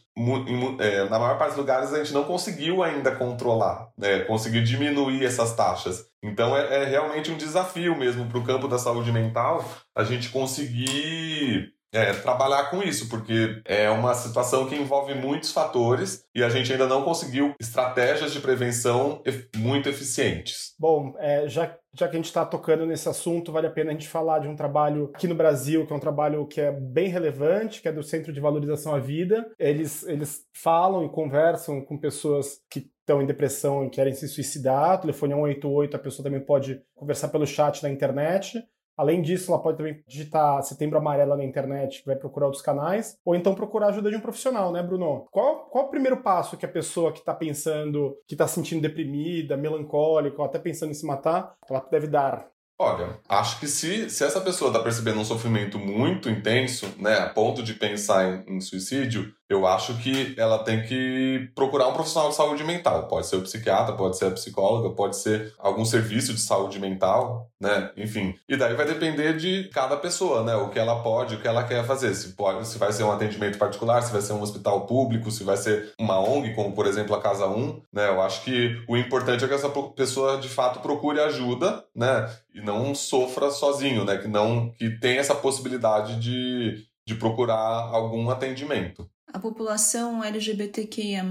na maior parte dos lugares a gente não conseguiu ainda controlar, né, conseguir diminuir essas taxas. Então é, é realmente um desafio mesmo para o campo da saúde mental a gente conseguir é, trabalhar com isso, porque é uma situação que envolve muitos fatores e a gente ainda não conseguiu estratégias de prevenção muito eficientes. Bom, é, já, já que a gente está tocando nesse assunto, vale a pena a gente falar de um trabalho aqui no Brasil, que é um trabalho que é bem relevante, que é do Centro de Valorização à Vida. Eles, eles falam e conversam com pessoas que estão em depressão e querem se suicidar. Telefone é 188, a pessoa também pode conversar pelo chat na internet. Além disso, ela pode também digitar Setembro Amarelo na internet, vai procurar outros canais, ou então procurar a ajuda de um profissional, né, Bruno? Qual, qual o primeiro passo que a pessoa que está pensando, que está se sentindo deprimida, melancólica, ou até pensando em se matar, ela deve dar? Olha, acho que se, se essa pessoa está percebendo um sofrimento muito intenso, né, a ponto de pensar em, em suicídio, eu acho que ela tem que procurar um profissional de saúde mental. Pode ser o psiquiatra, pode ser a psicóloga, pode ser algum serviço de saúde mental, né? Enfim. E daí vai depender de cada pessoa, né? O que ela pode, o que ela quer fazer. Se, pode, se vai ser um atendimento particular, se vai ser um hospital público, se vai ser uma ONG, como por exemplo a Casa 1, né? Eu acho que o importante é que essa pessoa de fato procure ajuda, né? E não sofra sozinho, né? Que não que tenha essa possibilidade de, de procurar algum atendimento. A população LGBTQIA,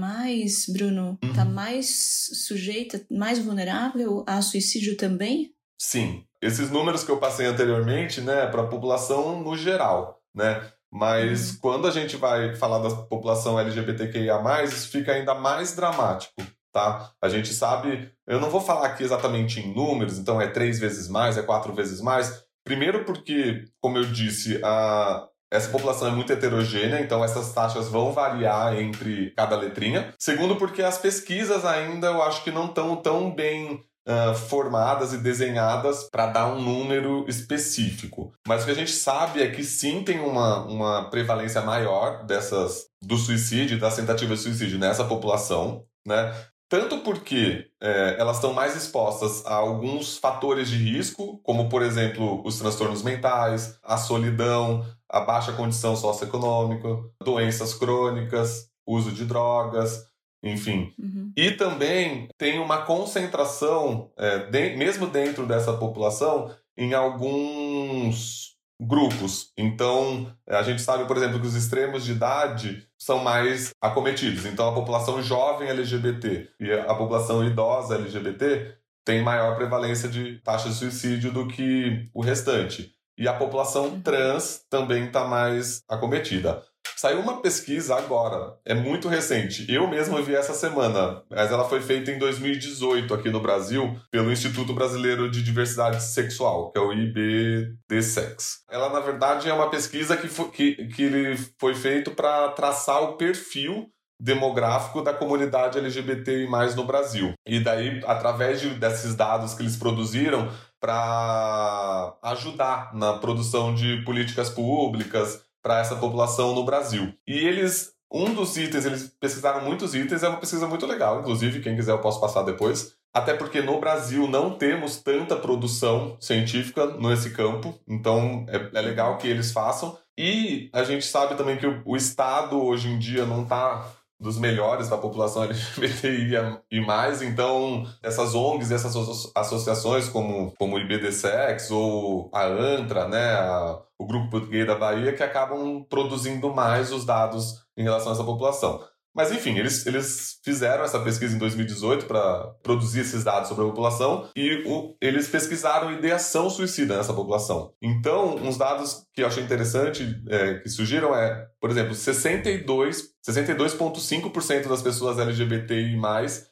Bruno, está uhum. mais sujeita, mais vulnerável a suicídio também? Sim. Esses números que eu passei anteriormente, né, para a população no geral, né? Mas uhum. quando a gente vai falar da população LGBTQIA, isso fica ainda mais dramático, tá? A gente sabe, eu não vou falar aqui exatamente em números, então é três vezes mais, é quatro vezes mais. Primeiro porque, como eu disse, a, essa população é muito heterogênea, então essas taxas vão variar entre cada letrinha. Segundo, porque as pesquisas ainda eu acho que não estão tão bem Uh, formadas e desenhadas para dar um número específico. Mas o que a gente sabe é que sim tem uma, uma prevalência maior dessas do suicídio, das tentativas de suicídio nessa população, né? Tanto porque é, elas estão mais expostas a alguns fatores de risco, como por exemplo os transtornos mentais, a solidão, a baixa condição socioeconômica, doenças crônicas, uso de drogas, enfim. Uhum. E também tem uma concentração, é, de, mesmo dentro dessa população, em alguns grupos. Então, a gente sabe, por exemplo, que os extremos de idade são mais acometidos. Então, a população jovem LGBT e a população idosa LGBT tem maior prevalência de taxa de suicídio do que o restante. E a população trans também está mais acometida. Saiu uma pesquisa agora, é muito recente. Eu mesmo vi essa semana, mas ela foi feita em 2018 aqui no Brasil pelo Instituto Brasileiro de Diversidade Sexual, que é o IBDSEX. Ela, na verdade, é uma pesquisa que foi, que, que foi feito para traçar o perfil demográfico da comunidade LGBTI+, no Brasil. E daí, através de, desses dados que eles produziram, para ajudar na produção de políticas públicas para essa população no Brasil. E eles, um dos itens, eles pesquisaram muitos itens, é uma pesquisa muito legal, inclusive, quem quiser eu posso passar depois. Até porque no Brasil não temos tanta produção científica nesse campo, então é, é legal que eles façam. E a gente sabe também que o, o Estado hoje em dia não está dos melhores da população <laughs> LGBTI e mais, então essas ONGs essas associações como, como o IBDSEX ou a ANTRA, né, a, o Grupo Português da Bahia, que acabam produzindo mais os dados em relação a essa população. Mas enfim, eles, eles fizeram essa pesquisa em 2018 para produzir esses dados sobre a população e o, eles pesquisaram ideação suicida nessa população. Então, uns dados que eu achei interessante é, que surgiram é, por exemplo, 62 62,5% das pessoas LGBTI+,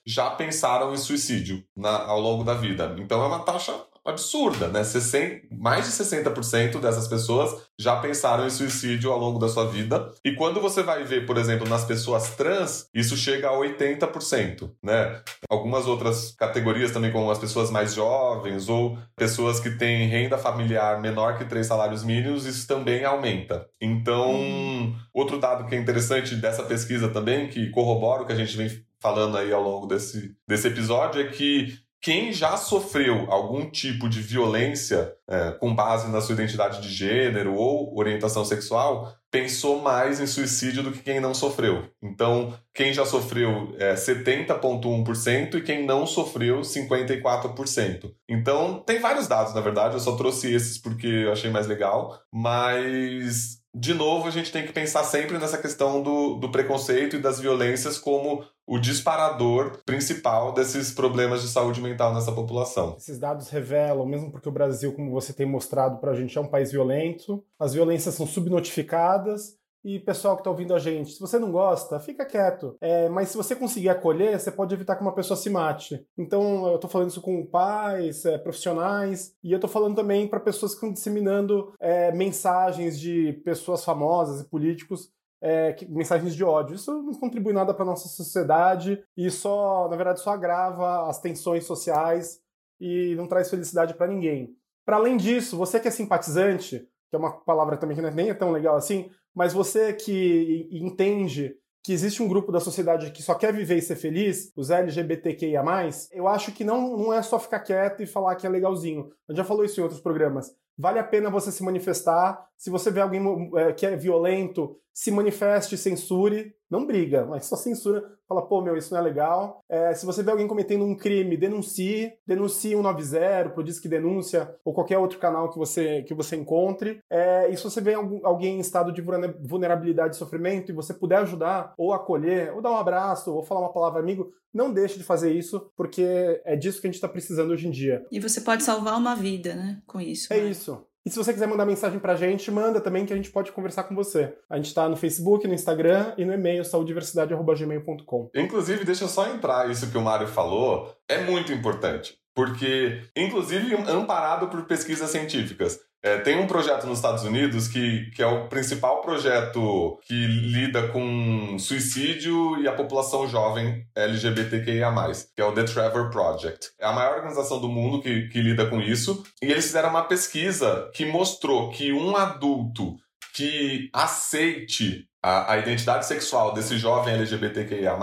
já pensaram em suicídio na, ao longo da vida. Então é uma taxa absurda, né? 60, mais de 60% dessas pessoas já pensaram em suicídio ao longo da sua vida. E quando você vai ver, por exemplo, nas pessoas trans, isso chega a 80%, né? Algumas outras categorias também, como as pessoas mais jovens ou pessoas que têm renda familiar menor que três salários mínimos, isso também aumenta. Então, hum. outro dado que é interessante dessa pesquisa também, que corrobora o que a gente vem falando aí ao longo desse, desse episódio, é que quem já sofreu algum tipo de violência é, com base na sua identidade de gênero ou orientação sexual pensou mais em suicídio do que quem não sofreu. Então, quem já sofreu é 70,1% e quem não sofreu 54%. Então, tem vários dados, na verdade, eu só trouxe esses porque eu achei mais legal, mas de novo, a gente tem que pensar sempre nessa questão do, do preconceito e das violências como o disparador principal desses problemas de saúde mental nessa população. Esses dados revelam, mesmo porque o Brasil, como você tem mostrado para a gente, é um país violento, as violências são subnotificadas e pessoal que está ouvindo a gente, se você não gosta, fica quieto. É, mas se você conseguir acolher, você pode evitar que uma pessoa se mate. Então, eu estou falando isso com pais, é, profissionais, e eu estou falando também para pessoas que estão disseminando é, mensagens de pessoas famosas e políticos é, que, mensagens de ódio. Isso não contribui nada para nossa sociedade e só, na verdade, só agrava as tensões sociais e não traz felicidade para ninguém. Para além disso, você que é simpatizante, que é uma palavra também que é, nem é tão legal assim, mas você que entende que existe um grupo da sociedade que só quer viver e ser feliz, os LGBTQIA+, eu acho que não, não é só ficar quieto e falar que é legalzinho. A gente já falou isso em outros programas. Vale a pena você se manifestar. Se você vê alguém é, que é violento, se manifeste, censure. Não briga, mas só censura. Fala, pô, meu, isso não é legal. É, se você vê alguém cometendo um crime, denuncie. Denuncie 190 pro Disque Denúncia ou qualquer outro canal que você, que você encontre. É, e se você vê alguém em estado de vulnerabilidade e sofrimento e você puder ajudar, ou acolher, ou dar um abraço, ou falar uma palavra amigo, não deixe de fazer isso, porque é disso que a gente está precisando hoje em dia. E você pode salvar uma vida, né, com isso. É né? isso. E se você quiser mandar mensagem pra gente, manda também que a gente pode conversar com você. A gente tá no Facebook, no Instagram e no e-mail saudiversidade.gmail.com. Inclusive, deixa eu só entrar isso que o Mário falou, é muito importante. Porque, inclusive, amparado por pesquisas científicas. É, tem um projeto nos Estados Unidos que, que é o principal projeto que lida com suicídio e a população jovem LGBTQIA, que é o The Trevor Project. É a maior organização do mundo que, que lida com isso. E eles fizeram uma pesquisa que mostrou que um adulto que aceite a, a, identidade sexual desse jovem LGBTQIA,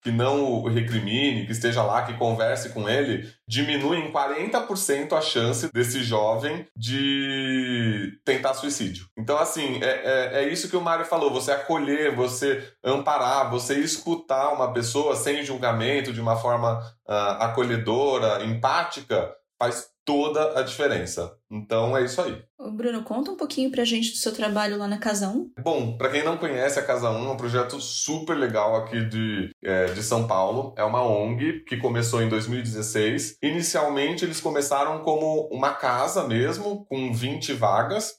que não o recrimine, que esteja lá, que converse com ele, diminui em 40% a chance desse jovem de tentar suicídio. Então, assim, é, é, é isso que o Mário falou: você acolher, você amparar, você escutar uma pessoa sem julgamento, de uma forma uh, acolhedora, empática, faz toda a diferença. Então é isso aí. Bruno, conta um pouquinho pra gente do seu trabalho lá na Casa 1. Bom, para quem não conhece, a Casa 1 é um projeto super legal aqui de, é, de São Paulo. É uma ONG que começou em 2016. Inicialmente, eles começaram como uma casa mesmo, com 20 vagas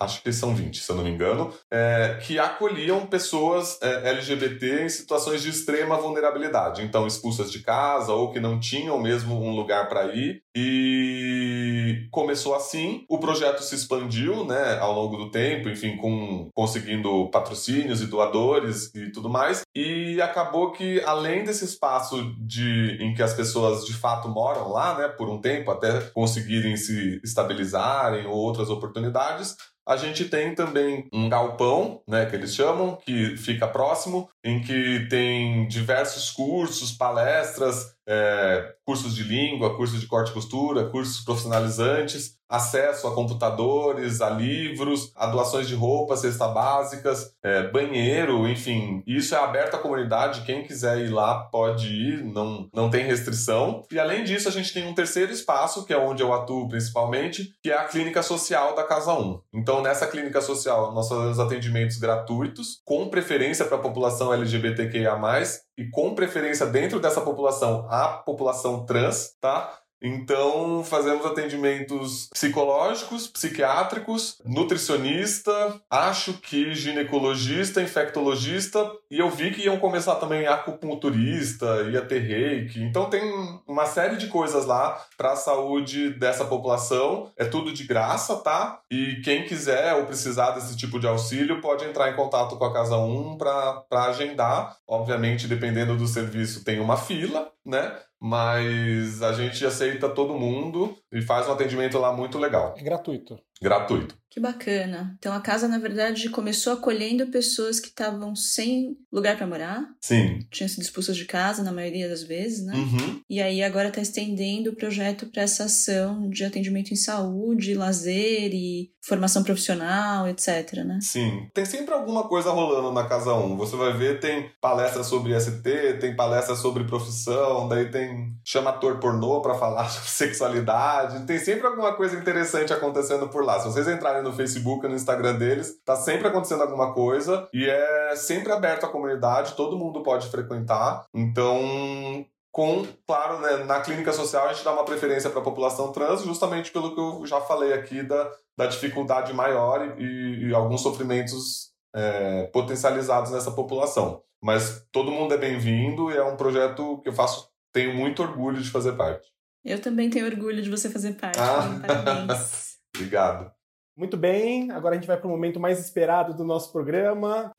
acho que são 20, se eu não me engano, é, que acolhiam pessoas é, LGBT em situações de extrema vulnerabilidade, então expulsas de casa ou que não tinham mesmo um lugar para ir. E começou assim, o projeto se expandiu, né, ao longo do tempo, enfim, com conseguindo patrocínios e doadores e tudo mais, e acabou que além desse espaço de em que as pessoas de fato moram lá, né, por um tempo até conseguirem se estabilizarem ou outras oportunidades, a gente tem também um galpão, né, que eles chamam, que fica próximo, em que tem diversos cursos, palestras, é, cursos de língua, cursos de corte e costura, cursos profissionalizantes, acesso a computadores, a livros, a doações de roupas, cesta básicas, é, banheiro, enfim. Isso é aberto à comunidade, quem quiser ir lá pode ir, não, não tem restrição. E além disso, a gente tem um terceiro espaço, que é onde eu atuo principalmente, que é a clínica social da Casa 1. Então, nessa clínica social, nós fazemos atendimentos gratuitos, com preferência para a população LGBTQIA+, e com preferência dentro dessa população, a população trans, tá? Então, fazemos atendimentos psicológicos, psiquiátricos, nutricionista, acho que ginecologista, infectologista, e eu vi que iam começar também acupunturista, ia ter reiki. Então, tem uma série de coisas lá para a saúde dessa população. É tudo de graça, tá? E quem quiser ou precisar desse tipo de auxílio pode entrar em contato com a Casa 1 para agendar. Obviamente, dependendo do serviço, tem uma fila, né? mas a gente aceita todo mundo e faz um atendimento lá muito legal. É gratuito. Gratuito. Que bacana. Então a casa, na verdade, começou acolhendo pessoas que estavam sem lugar para morar. Sim. Tinham sido expulsas de casa, na maioria das vezes, né? Uhum. E aí agora está estendendo o projeto para essa ação de atendimento em saúde, lazer e formação profissional, etc, né? Sim. Tem sempre alguma coisa rolando na Casa 1. Você vai ver, tem palestra sobre ST, tem palestra sobre profissão, daí tem chama ator pornô para falar <laughs> sobre sexualidade. Tem sempre alguma coisa interessante acontecendo por lá. Se vocês entrarem no Facebook, no Instagram deles. Tá sempre acontecendo alguma coisa e é sempre aberto à comunidade, todo mundo pode frequentar. Então, com, claro, né, na clínica social a gente dá uma preferência para a população trans, justamente pelo que eu já falei aqui da, da dificuldade maior e, e alguns sofrimentos é, potencializados nessa população. Mas todo mundo é bem-vindo e é um projeto que eu faço, tenho muito orgulho de fazer parte. Eu também tenho orgulho de você fazer parte. Ah. Parabéns. <laughs> Obrigado. Muito bem, agora a gente vai para o momento mais esperado do nosso programa.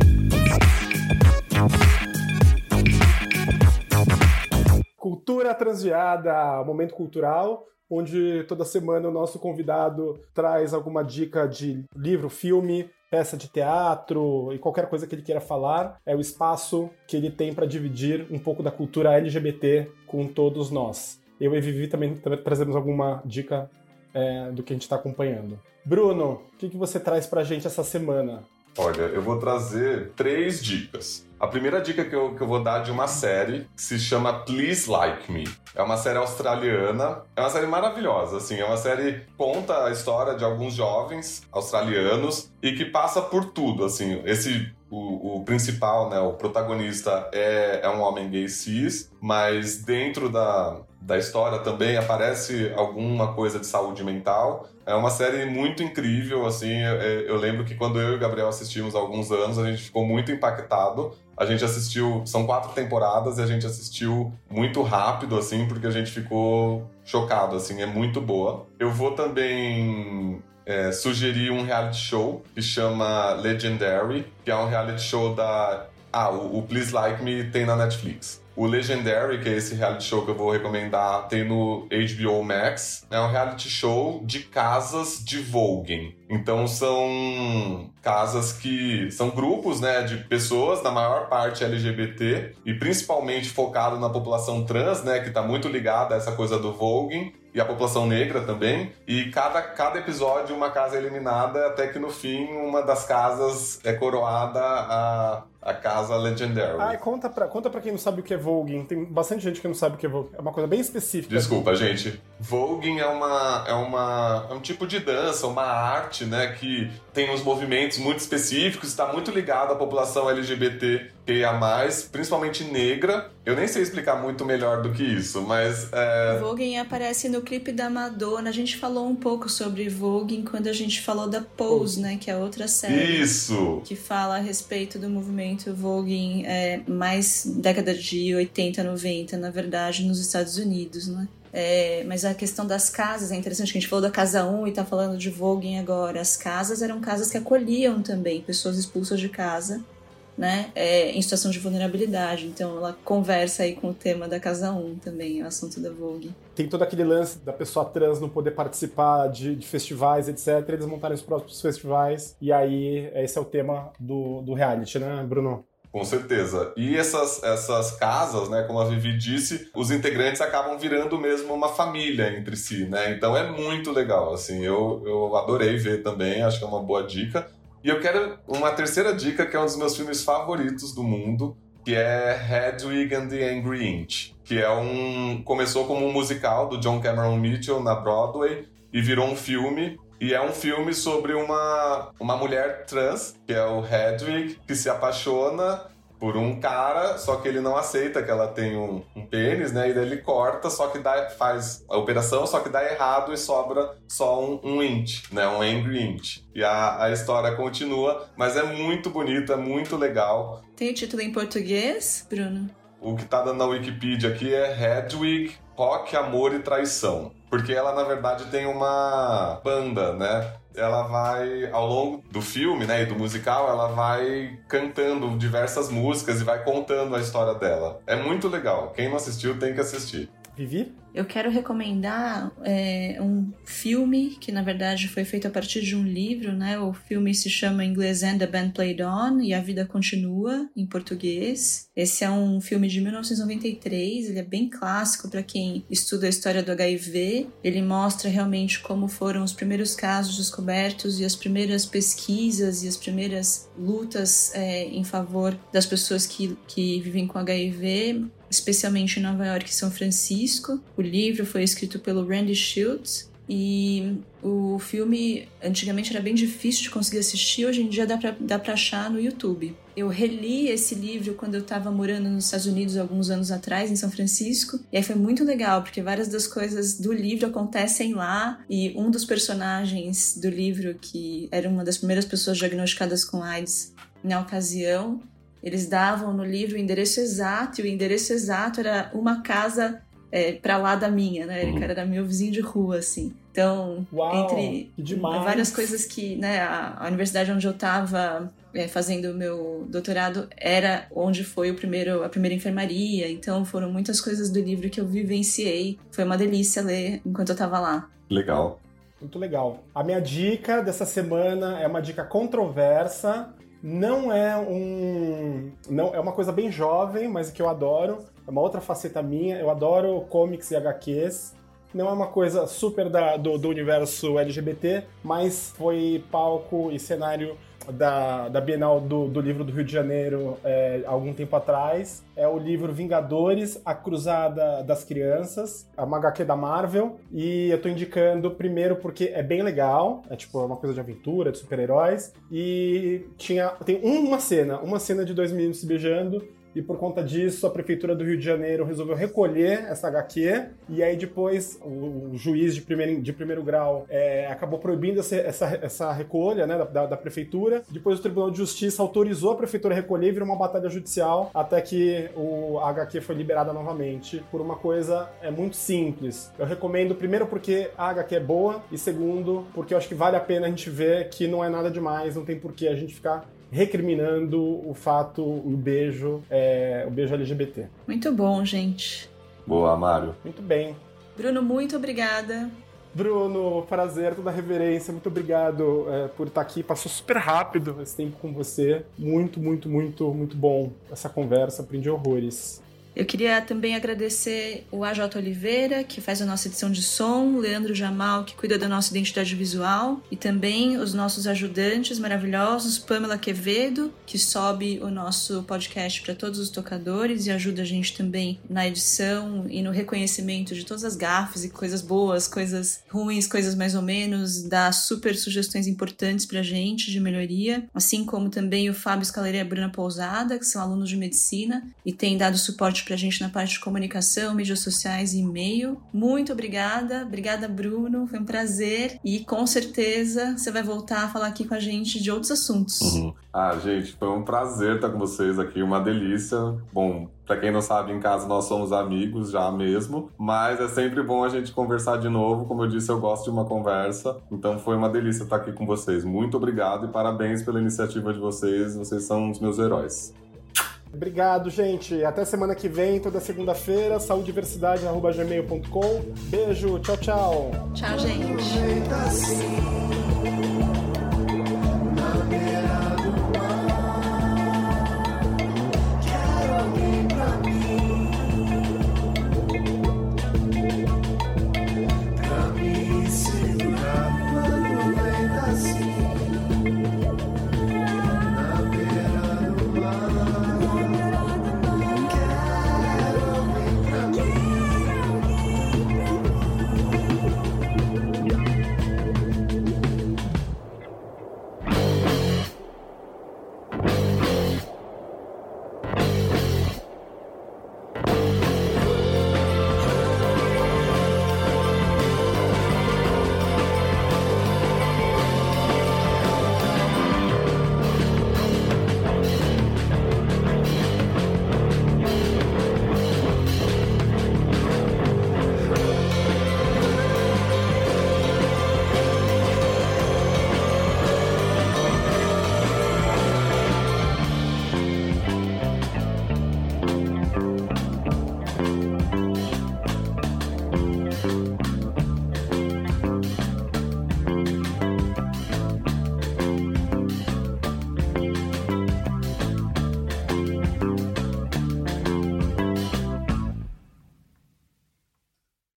Cultura Transviada, momento cultural, onde toda semana o nosso convidado traz alguma dica de livro, filme, peça de teatro e qualquer coisa que ele queira falar. É o espaço que ele tem para dividir um pouco da cultura LGBT com todos nós. Eu e Vivi também trazemos alguma dica é, do que a gente está acompanhando. Bruno, o que, que você traz para a gente essa semana? Olha, eu vou trazer três dicas. A primeira dica que eu, que eu vou dar é de uma série que se chama Please Like Me. É uma série australiana, é uma série maravilhosa, assim, é uma série que conta a história de alguns jovens australianos e que passa por tudo, assim, esse o, o, principal, né, o protagonista é, é um homem gay cis, mas dentro da, da história também aparece alguma coisa de saúde mental. É uma série muito incrível, assim, eu, eu lembro que quando eu e o Gabriel assistimos há alguns anos, a gente ficou muito impactado a gente assistiu, são quatro temporadas e a gente assistiu muito rápido, assim, porque a gente ficou chocado, assim, é muito boa. Eu vou também é, sugerir um reality show que chama Legendary, que é um reality show da. Ah, o Please Like Me tem na Netflix. O Legendary, que é esse reality show que eu vou recomendar, tem no HBO Max. É um reality show de casas de voguing. Então são casas que são grupos, né, de pessoas, na maior parte LGBT e principalmente focado na população trans, né, que está muito ligada a essa coisa do voguing e a população negra também. E cada, cada episódio uma casa é eliminada até que no fim uma das casas é coroada a a casa Legendary. Ah, conta pra, conta pra quem não sabe o que é voguing. Tem bastante gente que não sabe o que é voguing. É uma coisa bem específica. Desculpa, gente. Voguing é uma, é uma é um tipo de dança, uma arte, né, que tem uns movimentos muito específicos, está muito ligado à população LGBT mais, principalmente negra. Eu nem sei explicar muito melhor do que isso, mas. É... Voguing aparece no clipe da Madonna. A gente falou um pouco sobre Voguing quando a gente falou da Pose, né? Que é outra série. Isso! Que fala a respeito do movimento Voguing é, mais década de 80, 90, na verdade, nos Estados Unidos, né? É, mas a questão das casas é interessante, que a gente falou da casa 1 e tá falando de Voguing agora. As casas eram casas que acolhiam também pessoas expulsas de casa né, é, em situação de vulnerabilidade. Então ela conversa aí com o tema da Casa 1 também, o assunto da Vogue. Tem todo aquele lance da pessoa trans não poder participar de, de festivais, etc. Eles montarem os próprios festivais. E aí, esse é o tema do, do reality, né, Bruno? Com certeza. E essas, essas casas, né, como a Vivi disse, os integrantes acabam virando mesmo uma família entre si, né? Então é muito legal, assim, eu, eu adorei ver também, acho que é uma boa dica. E eu quero uma terceira dica, que é um dos meus filmes favoritos do mundo, que é Hedwig and the Angry Inch, que é um começou como um musical do John Cameron Mitchell na Broadway e virou um filme e é um filme sobre uma, uma mulher trans, que é o Hedwig, que se apaixona por um cara, só que ele não aceita que ela tem um, um pênis, né? E daí ele corta, só que dá, faz a operação, só que dá errado e sobra só um, um int, né? Um angry int. E a, a história continua, mas é muito bonito, é muito legal. Tem título em português, Bruno? O que tá dando na Wikipedia aqui é Hedwig, Rock, Amor e Traição. Porque ela, na verdade, tem uma banda, né? ela vai, ao longo do filme, né, e do musical, ela vai cantando diversas músicas e vai contando a história dela. É muito legal. Quem não assistiu tem que assistir. Vivi? Eu quero recomendar é, um filme que, na verdade, foi feito a partir de um livro, né? O filme se chama em inglês And the Band Played On e A Vida Continua, em português. Esse é um filme de 1993, ele é bem clássico para quem estuda a história do HIV. Ele mostra realmente como foram os primeiros casos descobertos e as primeiras pesquisas e as primeiras lutas é, em favor das pessoas que, que vivem com HIV especialmente em Nova York e São Francisco. O livro foi escrito pelo Randy Schultz E o filme antigamente era bem difícil de conseguir assistir, hoje em dia dá pra, dá pra achar no YouTube. Eu reli esse livro quando eu estava morando nos Estados Unidos alguns anos atrás, em São Francisco, e aí foi muito legal, porque várias das coisas do livro acontecem lá, e um dos personagens do livro, que era uma das primeiras pessoas diagnosticadas com AIDS na ocasião, eles davam no livro o endereço exato, e o endereço exato era uma casa é, pra lá da minha, né? Ele uhum. era meu vizinho de rua, assim. Então, Uau, entre várias coisas que, né, a, a universidade onde eu estava é, fazendo o meu doutorado era onde foi o primeiro, a primeira enfermaria. Então, foram muitas coisas do livro que eu vivenciei. Foi uma delícia ler enquanto eu estava lá. Legal. Muito legal. A minha dica dessa semana é uma dica controversa. Não é um, não é uma coisa bem jovem, mas que eu adoro é uma outra faceta minha. Eu adoro comics e HQs. Não é uma coisa super da, do, do universo LGBT, mas foi palco e cenário da, da Bienal do, do Livro do Rio de Janeiro é, algum tempo atrás. É o livro Vingadores, A Cruzada das Crianças, a HQ da Marvel. E eu tô indicando primeiro porque é bem legal, é tipo uma coisa de aventura, de super-heróis. E tinha tem uma cena, uma cena de dois meninos se beijando e por conta disso a prefeitura do Rio de Janeiro resolveu recolher essa HQ e aí depois o, juiz de primeiro, de primeiro grau é, acabou proibindo essa, essa, essa recolha né, da, da, prefeitura. Depois o Tribunal de Justiça autorizou a prefeitura a recolher e virou uma batalha judicial até que o a HQ foi liberada novamente por uma coisa é muito simples. Eu recomendo primeiro porque a HQ é boa e segundo porque eu acho que vale a pena a gente ver que não é nada demais, não tem por que a gente ficar recriminando o fato, o beijo, é, o beijo LGBT. Muito bom, gente. Boa, Mário. Muito bem. Bruno, muito obrigada. Bruno, prazer, toda a reverência, muito obrigado é, por estar aqui. Passou super rápido esse tempo com você. Muito, muito, muito, muito bom essa conversa. Aprendi horrores. Eu queria também agradecer o AJ Oliveira, que faz a nossa edição de som, Leandro Jamal, que cuida da nossa identidade visual, e também os nossos ajudantes maravilhosos, Pamela Quevedo, que sobe o nosso podcast para todos os tocadores e ajuda a gente também na edição e no reconhecimento de todas as gafes e coisas boas, coisas ruins, coisas mais ou menos, dá super sugestões importantes pra gente de melhoria, assim como também o Fábio Scaleria e a Bruna Pousada, que são alunos de medicina e têm dado suporte pra gente na parte de comunicação, mídias sociais e e-mail. Muito obrigada. Obrigada, Bruno. Foi um prazer. E com certeza você vai voltar a falar aqui com a gente de outros assuntos. Uhum. Ah, gente, foi um prazer estar com vocês aqui. Uma delícia. Bom, Pra quem não sabe, em casa nós somos amigos já mesmo, mas é sempre bom a gente conversar de novo. Como eu disse, eu gosto de uma conversa, então foi uma delícia estar aqui com vocês. Muito obrigado e parabéns pela iniciativa de vocês. Vocês são os meus heróis. Obrigado, gente. Até semana que vem, toda segunda-feira, saudiversidade.gmail.com. Beijo, tchau, tchau. Tchau, gente.